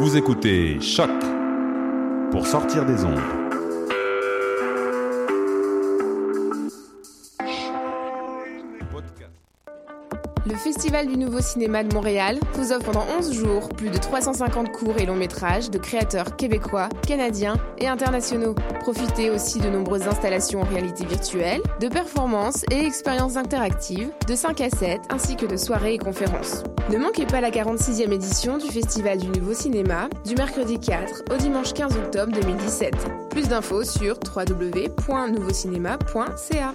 Vous écoutez Choc pour sortir des ondes. Le Festival du Nouveau Cinéma de Montréal vous offre pendant 11 jours plus de 350 courts et longs métrages de créateurs québécois, canadiens et internationaux. Profitez aussi de nombreuses installations en réalité virtuelle, de performances et expériences interactives, de 5 à 7 ainsi que de soirées et conférences. Ne manquez pas la 46e édition du Festival du Nouveau Cinéma du mercredi 4 au dimanche 15 octobre 2017. Plus d'infos sur www.nouveaucinéma.ca.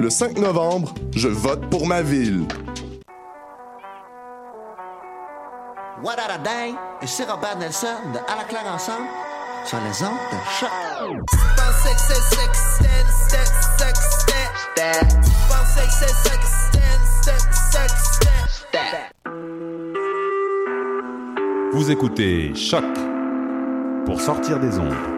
Le 5 novembre, je vote pour ma ville. What a day? C'est Robert Nelson de À la claire ensemble sur les ondes de choc. Vous écoutez Choc pour sortir des ondes.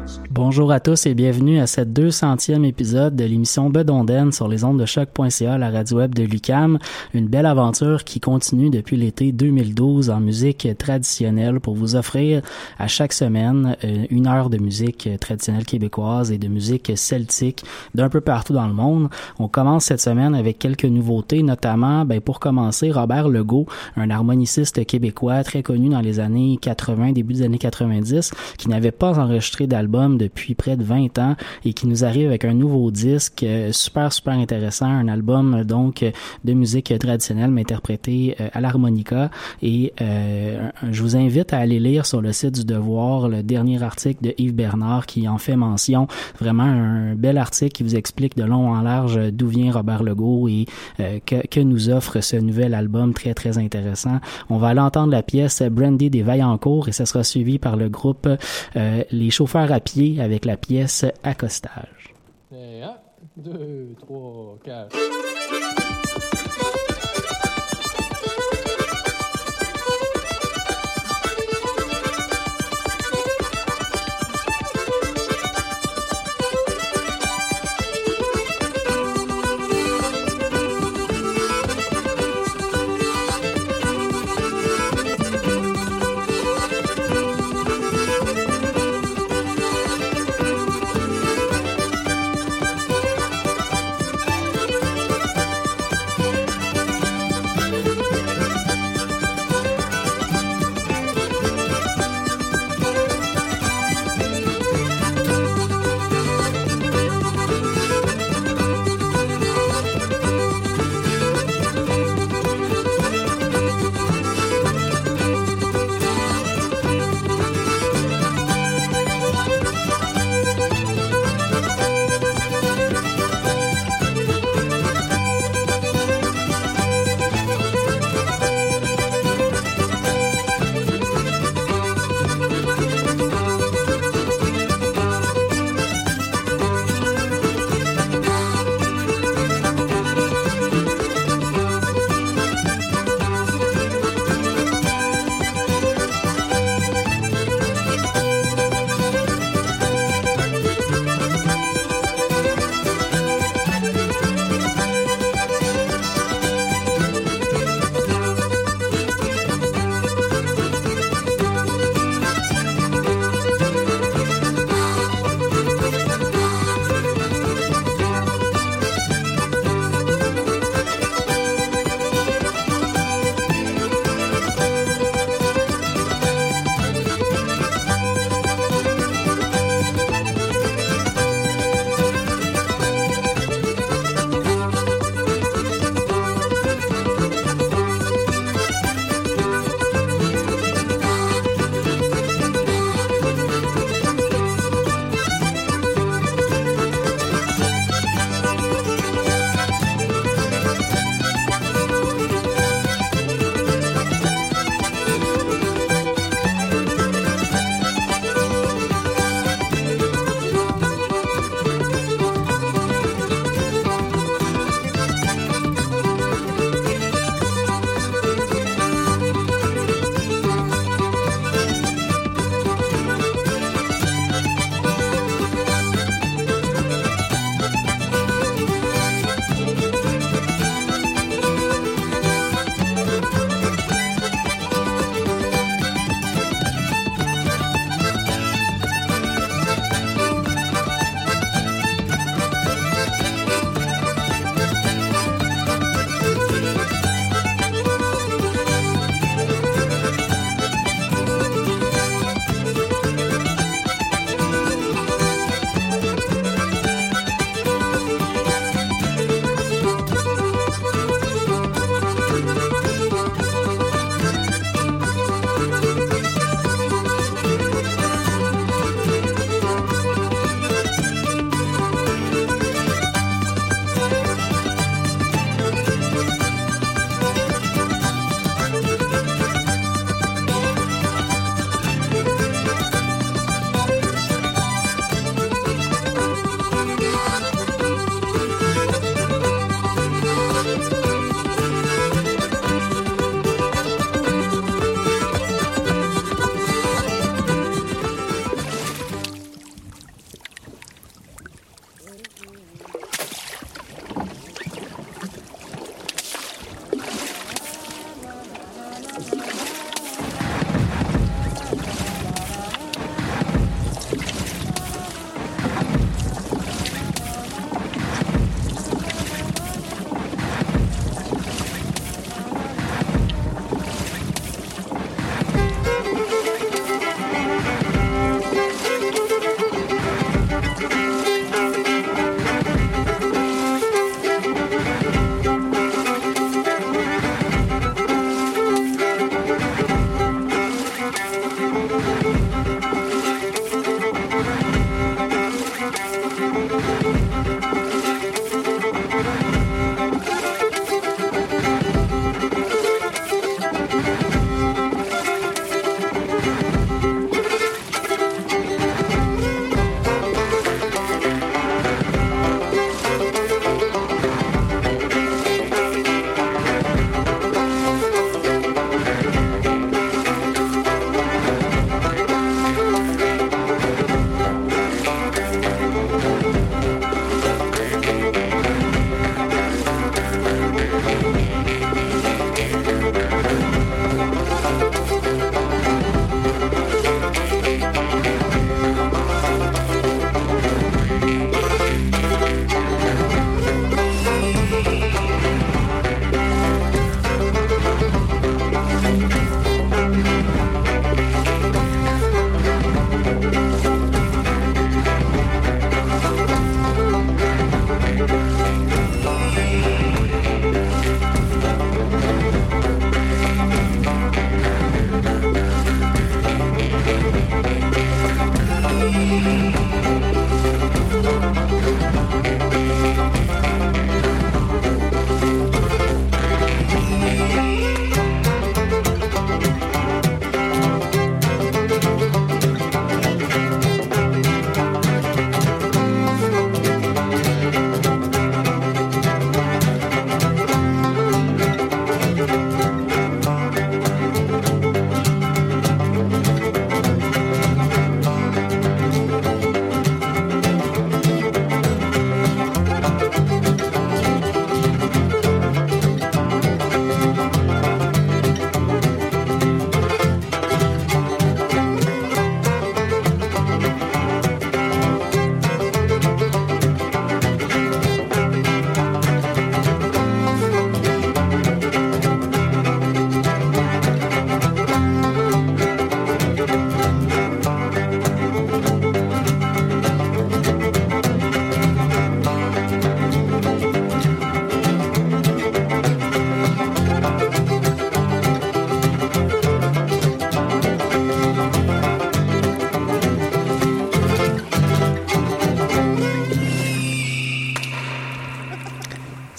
Bonjour à tous et bienvenue à cette 200e épisode de l'émission Bedonden sur les ondes de choc.ca, la radio web de Lucam. Une belle aventure qui continue depuis l'été 2012 en musique traditionnelle pour vous offrir à chaque semaine euh, une heure de musique traditionnelle québécoise et de musique celtique d'un peu partout dans le monde. On commence cette semaine avec quelques nouveautés, notamment, ben, pour commencer, Robert Legault, un harmoniciste québécois très connu dans les années 80, début des années 90, qui n'avait pas enregistré d'album depuis près de 20 ans et qui nous arrive avec un nouveau disque euh, super super intéressant, un album euh, donc de musique traditionnelle mais interprété euh, à l'harmonica et je vous invite à aller lire sur le site du Devoir le dernier article de Yves Bernard qui en fait mention, vraiment un bel article qui vous explique de long en large d'où vient Robert Legault et que, que nous offre ce nouvel album très très intéressant. On va aller entendre la pièce Brandy des Vaillancourt et ça sera suivi par le groupe Les chauffeurs à pied avec la pièce Accostage. Et un, deux, trois, quatre.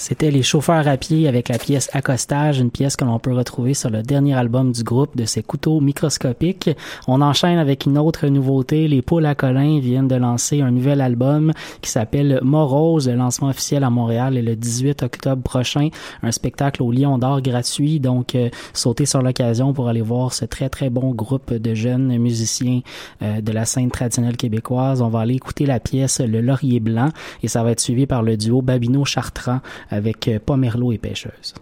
C'était les chauffeurs à pied avec la pièce Accostage, une pièce que l'on peut retrouver sur le dernier album du groupe de ces couteaux microscopiques. On enchaîne avec une autre nouveauté. Les Poules à Colin viennent de lancer un nouvel album qui s'appelle Morose. Le lancement officiel à Montréal est le 18 octobre prochain. Un spectacle au Lion d'Or gratuit. Donc, euh, sautez sur l'occasion pour aller voir ce très très bon groupe de jeunes musiciens euh, de la scène traditionnelle québécoise. On va aller écouter la pièce Le Laurier Blanc et ça va être suivi par le duo Babino-Chartrand avec euh, Pomerleau et Pêcheuse.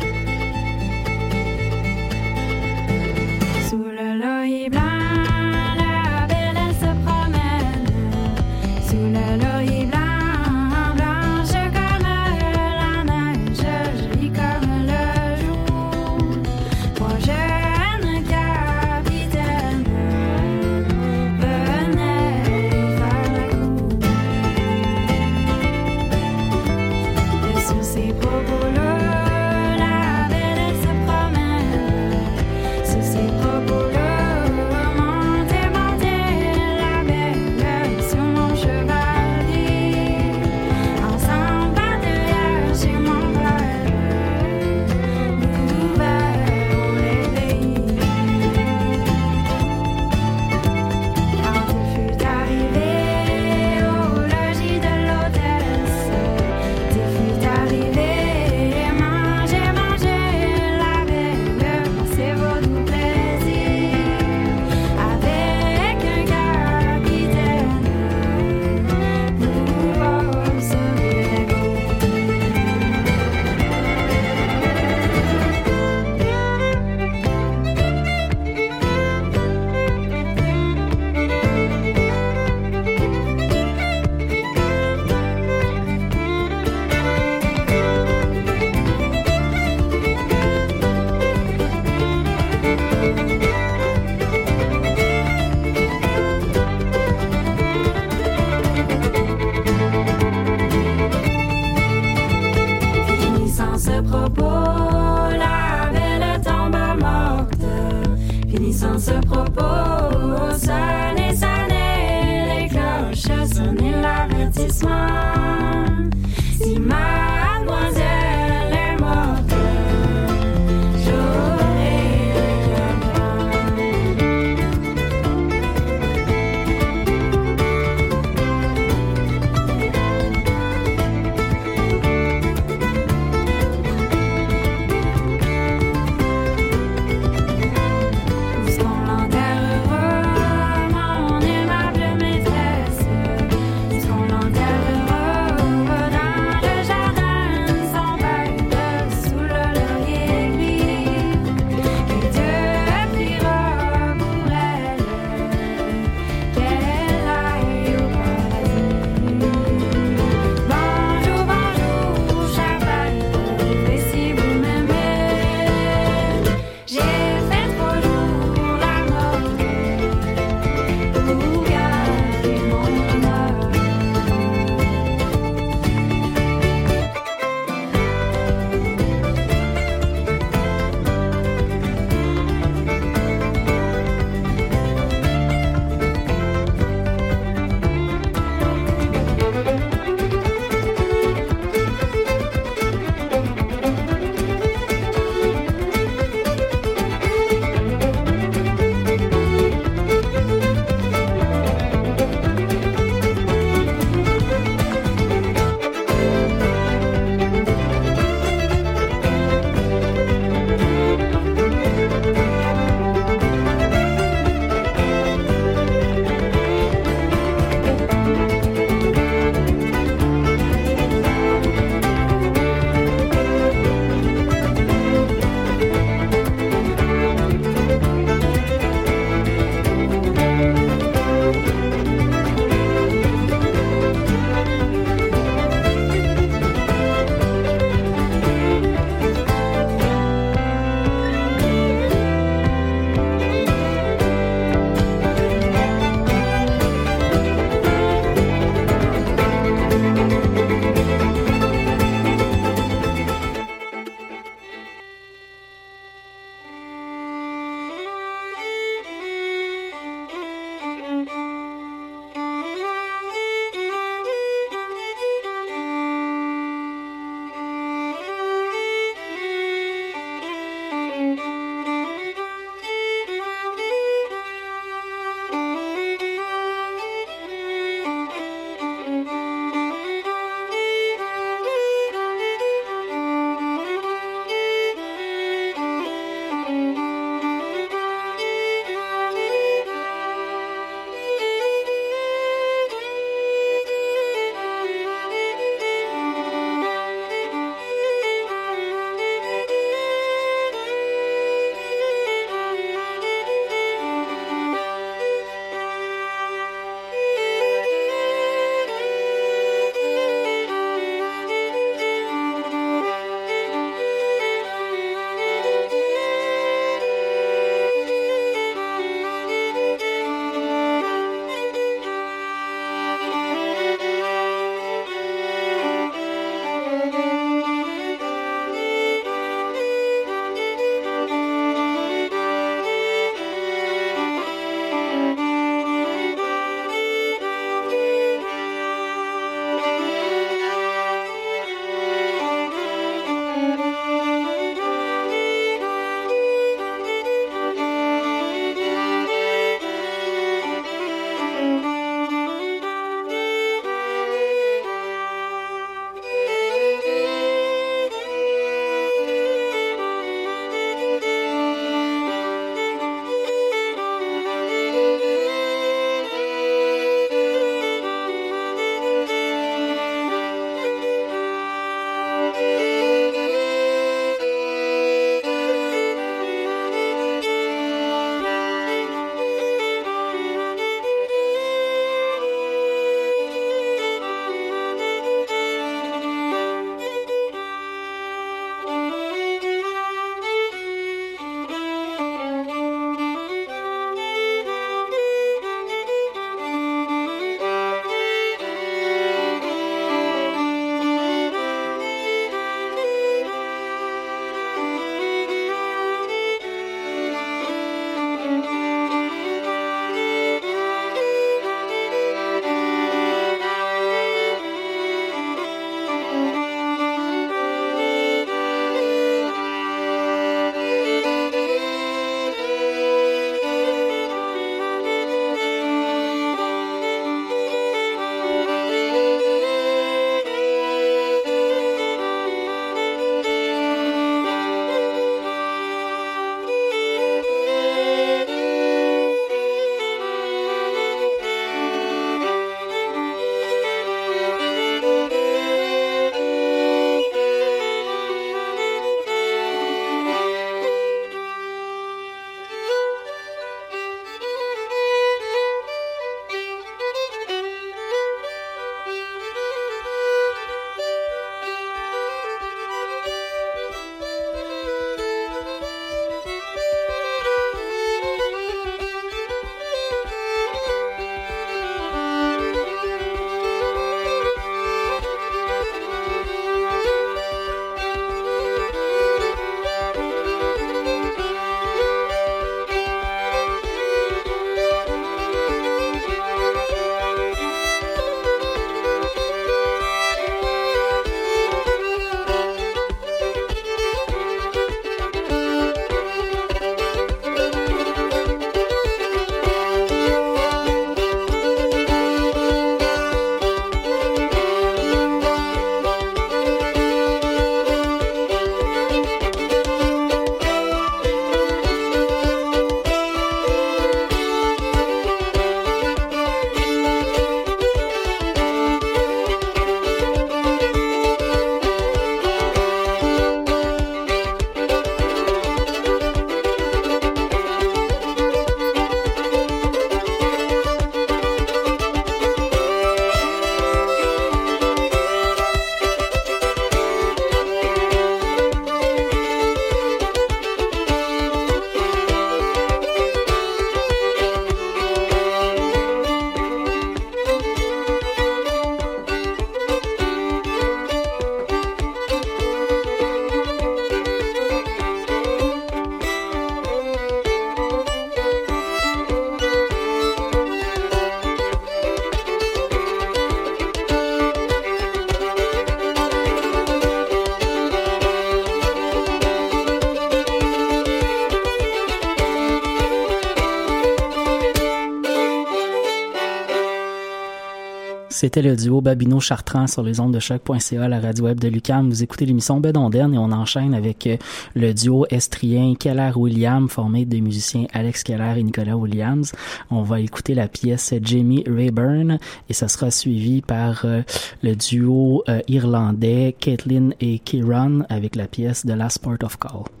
C'était le duo Babino Chartrand sur les ondes de choc.ca, la radio web de Lucam. Vous écoutez l'émission Bedonden et on enchaîne avec euh, le duo estrien Keller-William formé des musiciens Alex Keller et Nicolas Williams. On va écouter la pièce Jamie Rayburn et ça sera suivi par euh, le duo euh, irlandais Caitlin et Kieran avec la pièce The Last Port of Call.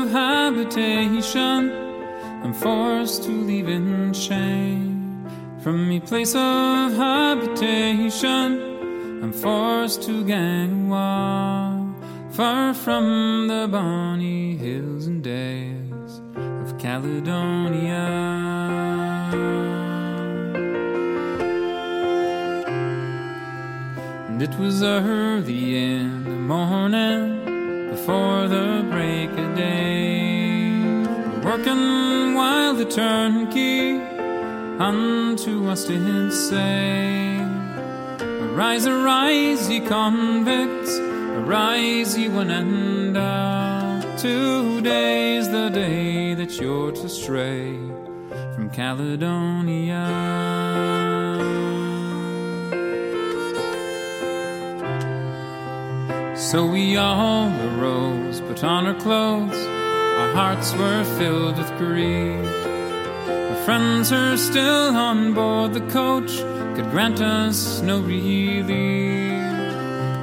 Of habitation, I'm forced to leave in shame. From me place of habitation, I'm forced to gang walk. Far from the bonny hills and dales of Caledonia. And it was early in the morning before the break of day. Working while the turnkey unto us did say, Arise, arise, ye convicts, arise, ye one and all. Today's the day that you're to stray from Caledonia. So we all arose, put on our clothes. Our hearts were filled with grief. Our friends are still on board the coach could grant us no relief.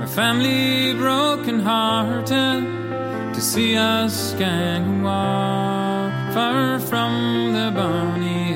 Our family broken hearted to see us gang far from the bonny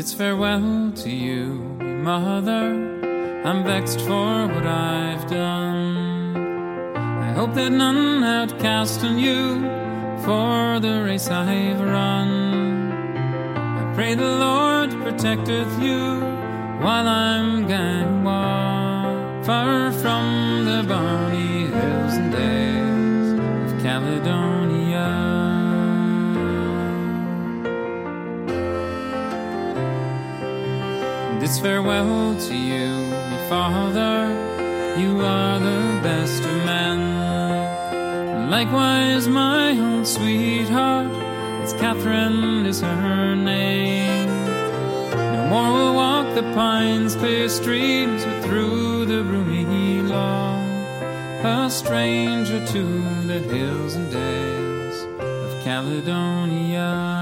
it's farewell to you, mother. I'm vexed for what I've done. I hope that none outcast on you for the race I've run. I pray the Lord protecteth you while I'm gone far from the bonny Farewell to you, my father. You are the best of men. Likewise, my own sweetheart, it's Catherine is her name. No more we'll walk the pines, clear streams, but through the roomy lawn, a stranger to the hills and dales of Caledonia.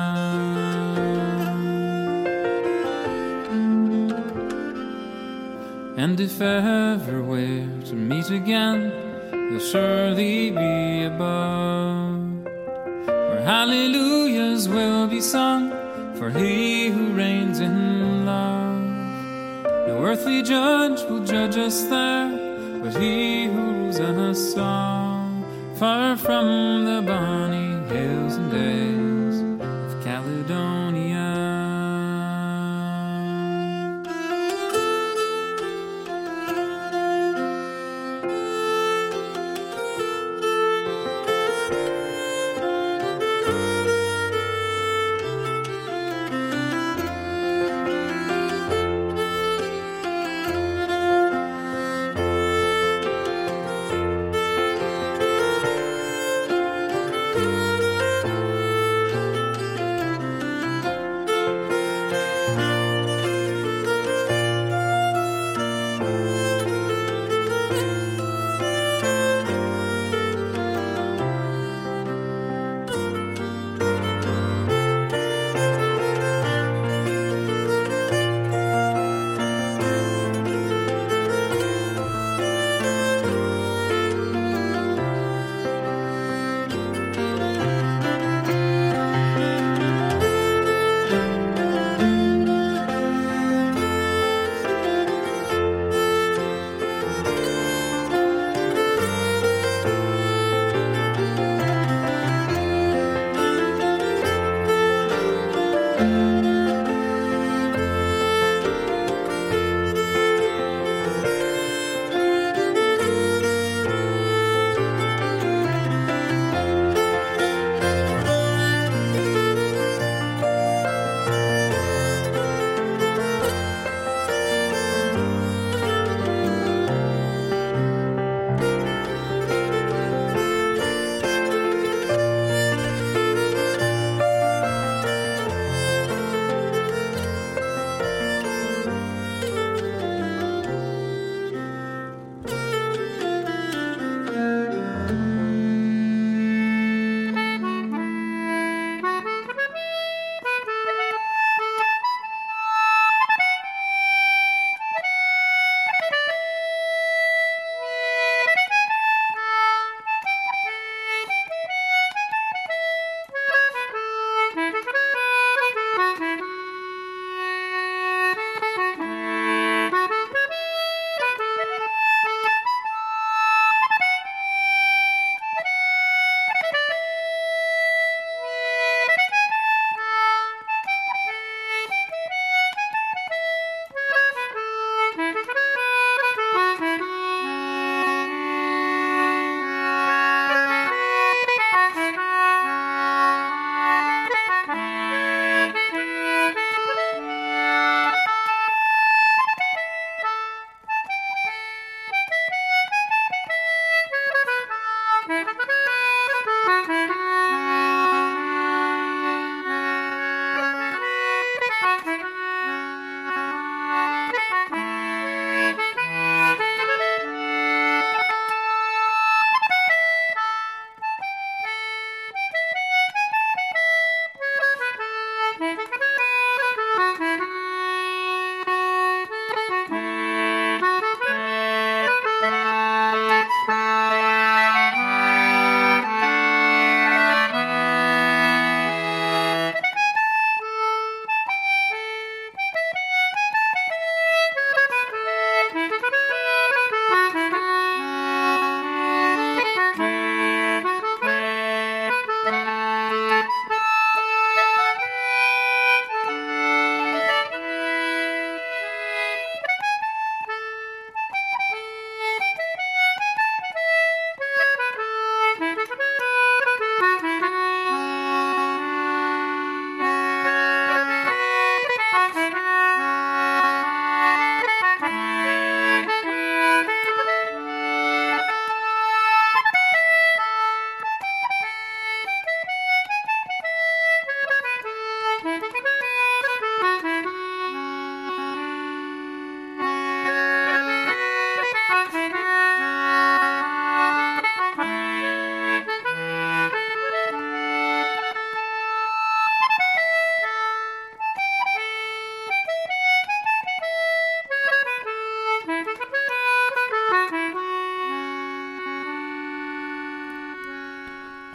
And if ever we're to meet again, you'll surely be above, where hallelujahs will be sung for he who reigns in love. No earthly judge will judge us there, but he who rules us all, far from the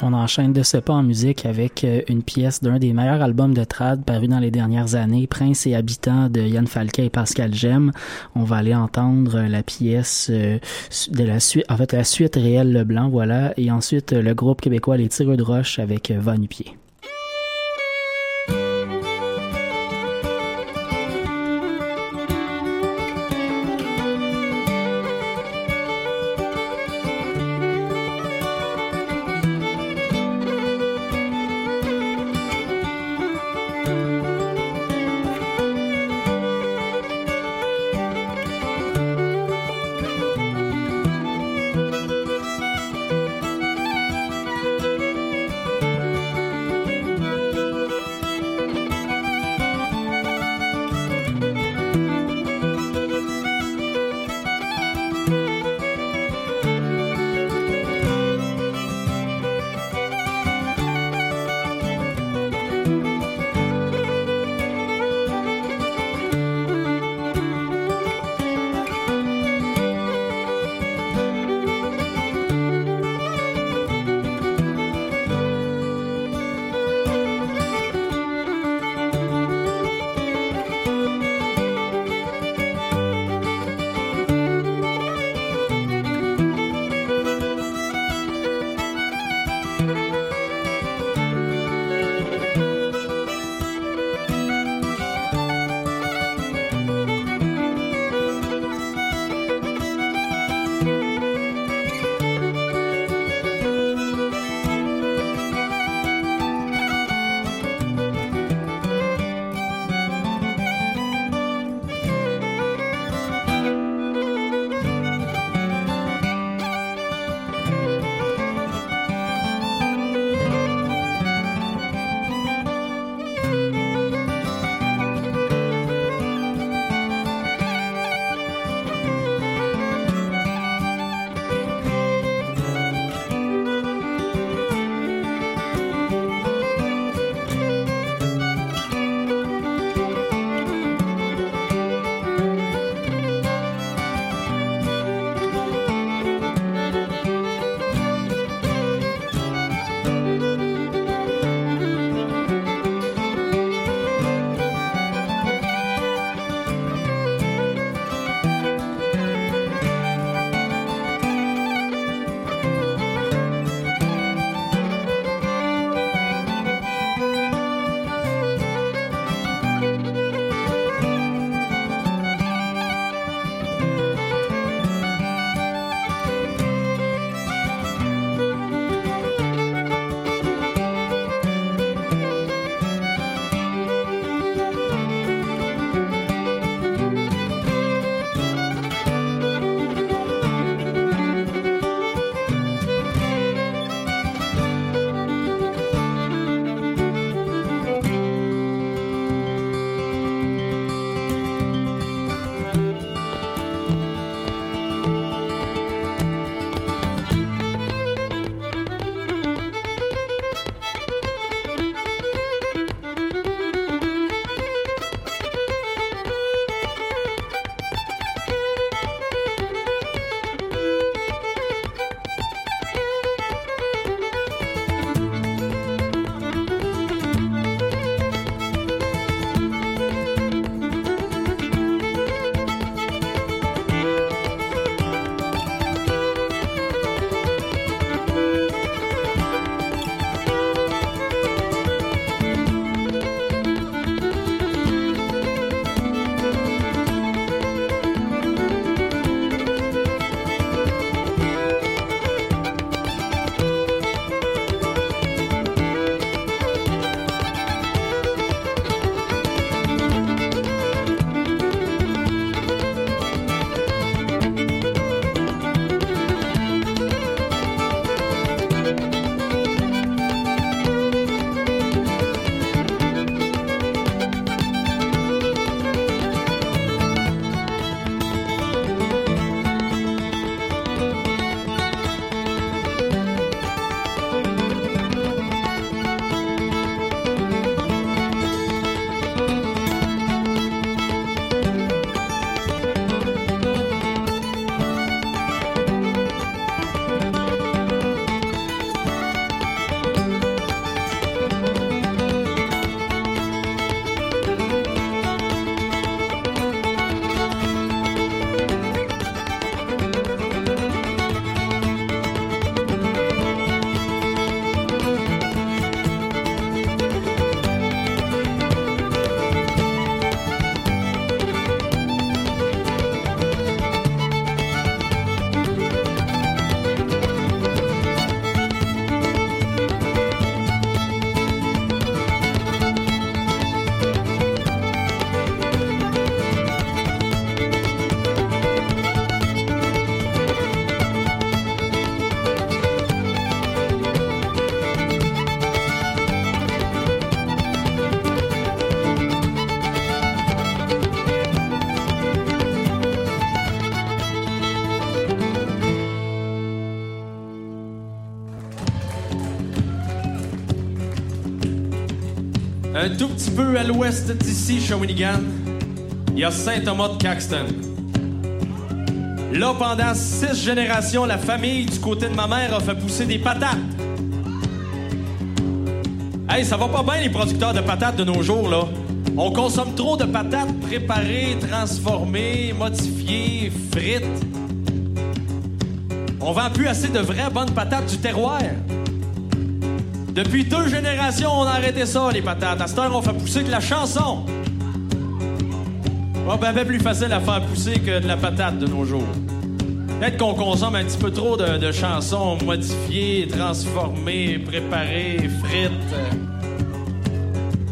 On enchaîne de ce pas en musique avec euh, une pièce d'un des meilleurs albums de trad paru dans les dernières années, Prince et Habitants de Yann Falquet et Pascal Gem. On va aller entendre la pièce euh, de la suite, en fait la suite réelle Leblanc, voilà, et ensuite le groupe québécois Les Tireux de Roche avec Va peu à l'ouest d'ici, Shawinigan, il y a Saint-Thomas de Caxton. Là, pendant six générations, la famille du côté de ma mère a fait pousser des patates. Hey, ça va pas bien les producteurs de patates de nos jours, là. On consomme trop de patates préparées, transformées, modifiées, frites. On vend plus assez de vraies bonnes patates du terroir. Depuis deux générations, on a arrêté ça, les patates. À cette heure, on fait pousser de la chanson. Pas ben, ben plus facile à faire pousser que de la patate de nos jours. Peut-être qu'on consomme un petit peu trop de, de chansons modifiées, transformées, préparées, frites.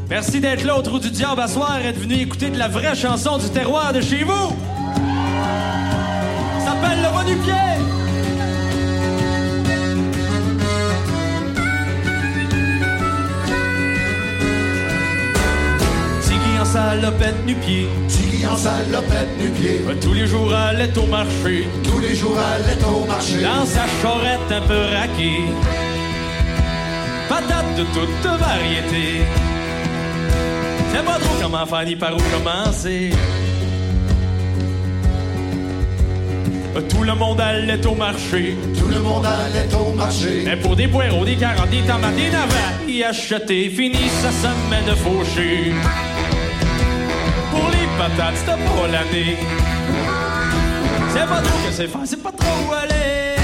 Merci d'être là au Trou du Diable à soir et de venu écouter de la vraie chanson du terroir de chez vous. Salopette. Tiggy en salopette nu-pied. Tous les jours allait au marché. Tous les jours allait au marché. Dans sa charrette un peu raquée. Patate de toute variété. C'est pas trop comment faire ni par où commencer. Tout le monde allait au marché. Tout le monde allait au marché. Mais pour des poireaux, des carottes, des tomates, des navets, y acheter, fini sa semaine fauchée. Pour les patates, c'était pas l'année. C'est pas trop que c'est faire, c'est pas trop où aller.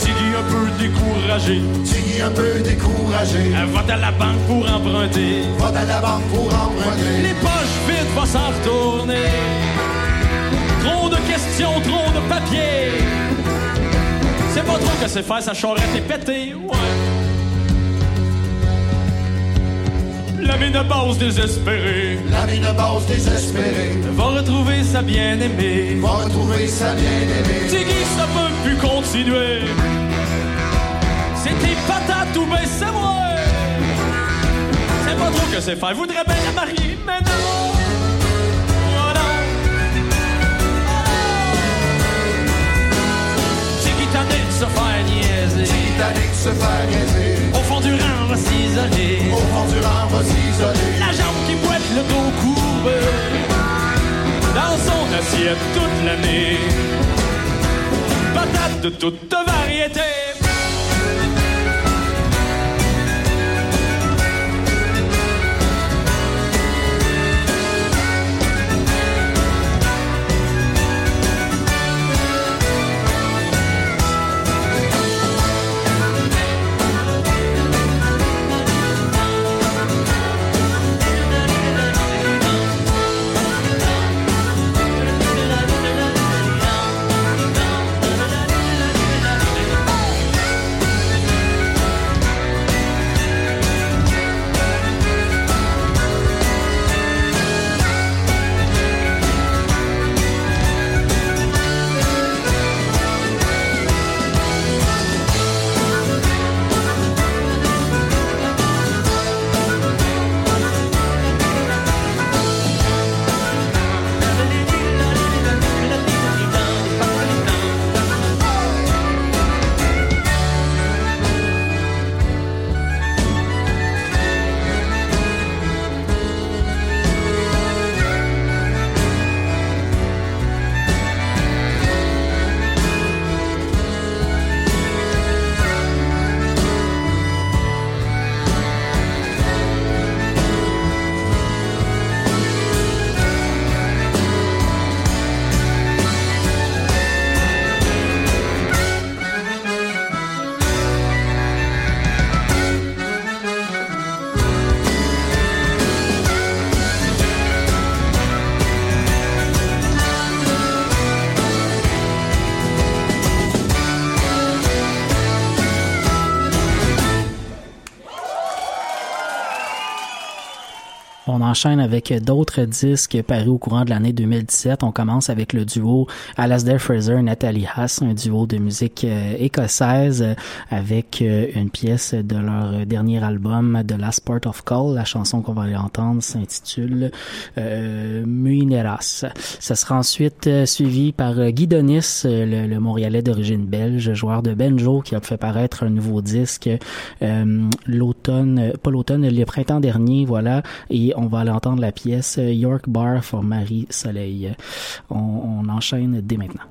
Tiggy un peu découragé. Tiggy un peu découragé. Va à la banque pour emprunter. Va à la banque pour emprunter. Les poches vides va s'en retourner. Trop de questions, trop de papier. C'est pas trop que c'est faire, sa charrette est pétée, ouais. La mine de base désespérée La vie de base désespérée. va retrouver sa bien-aimée. Va retrouver sa bien-aimée. Tiggy, ça peut plus continuer. C'est tes patates ou ben c'est moi. C'est pas trop que c'est faire. Voudrais bien la marier, mais non. Non. Tiggy tanné de se faire niaiser? Tiggy de se faire niaiser? Au fond du rang, Au fond du s'isoler. La jambe qui boite le dos courbé. Dans son assiette toute l'année. Patates de toute variété. On enchaîne avec d'autres disques parus au courant de l'année 2017. On commence avec le duo Alasdair Fraser Nathalie Haas, un duo de musique euh, écossaise euh, avec euh, une pièce de leur dernier album The Last Part of Call. La chanson qu'on va aller entendre s'intitule Muineras. Ça sera ensuite suivi par Guy Donis, le, le Montréalais d'origine belge, joueur de banjo qui a fait paraître un nouveau disque l'automne, pas l'automne, le printemps dernier, voilà, et on va aller entendre la pièce York Bar for Marie Soleil. On, on enchaîne dès maintenant.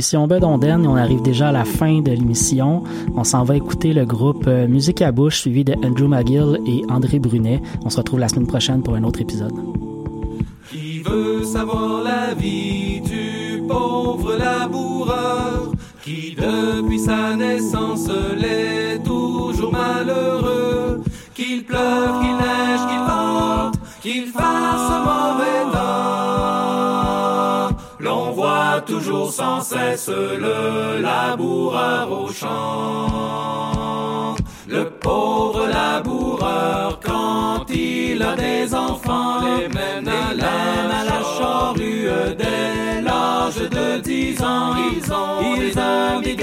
L'émission Bedonden et on arrive déjà à la fin de l'émission. On s'en va écouter le groupe euh, Musique à bouche suivi de Andrew McGill et André Brunet. On se retrouve la semaine prochaine pour un autre épisode. Qui veut savoir la vie du pauvre laboureur qui depuis sa naissance l'est toujours malheureux qu'il pleuve, qu'il neige, qu'il vente, qu'il fasse voit toujours sans cesse le laboureur au champ. Le pauvre laboureur, quand il a des enfants, les mène à la charrue dès l'âge de dix ans. Ils ont ils des des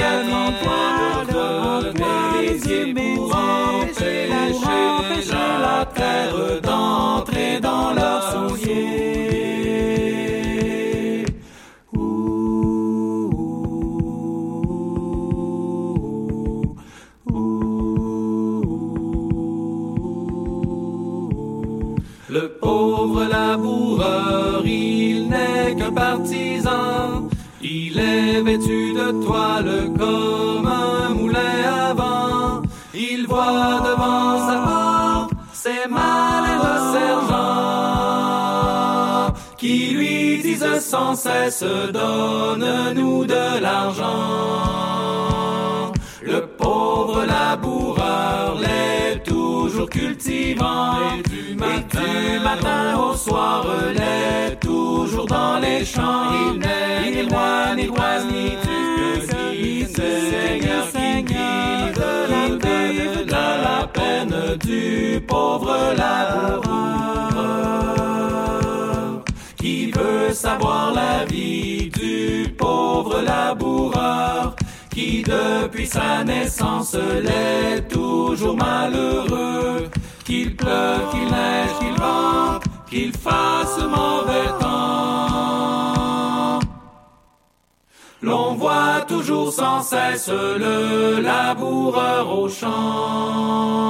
pour empêcher la terre d'entrer dans leurs souliers. Partisan. Il est vêtu de toile comme un moulin à vent. Il voit devant sa porte ses malheureux sergents qui lui disent sans cesse donne-nous de l'argent. Le pauvre laboureur cultivant. Et du matin, au soir l'est toujours dans les champs. Il n'est ni roi ni roi ni ni seigneur qui guide. De la peine du pauvre laboureur. Qui veut savoir la vie du pauvre laboureur? Qui depuis sa naissance l'est toujours malheureux, qu'il pleuve, qu'il neige, qu'il vente, qu'il fasse mauvais temps. L'on voit toujours sans cesse le laboureur au champ.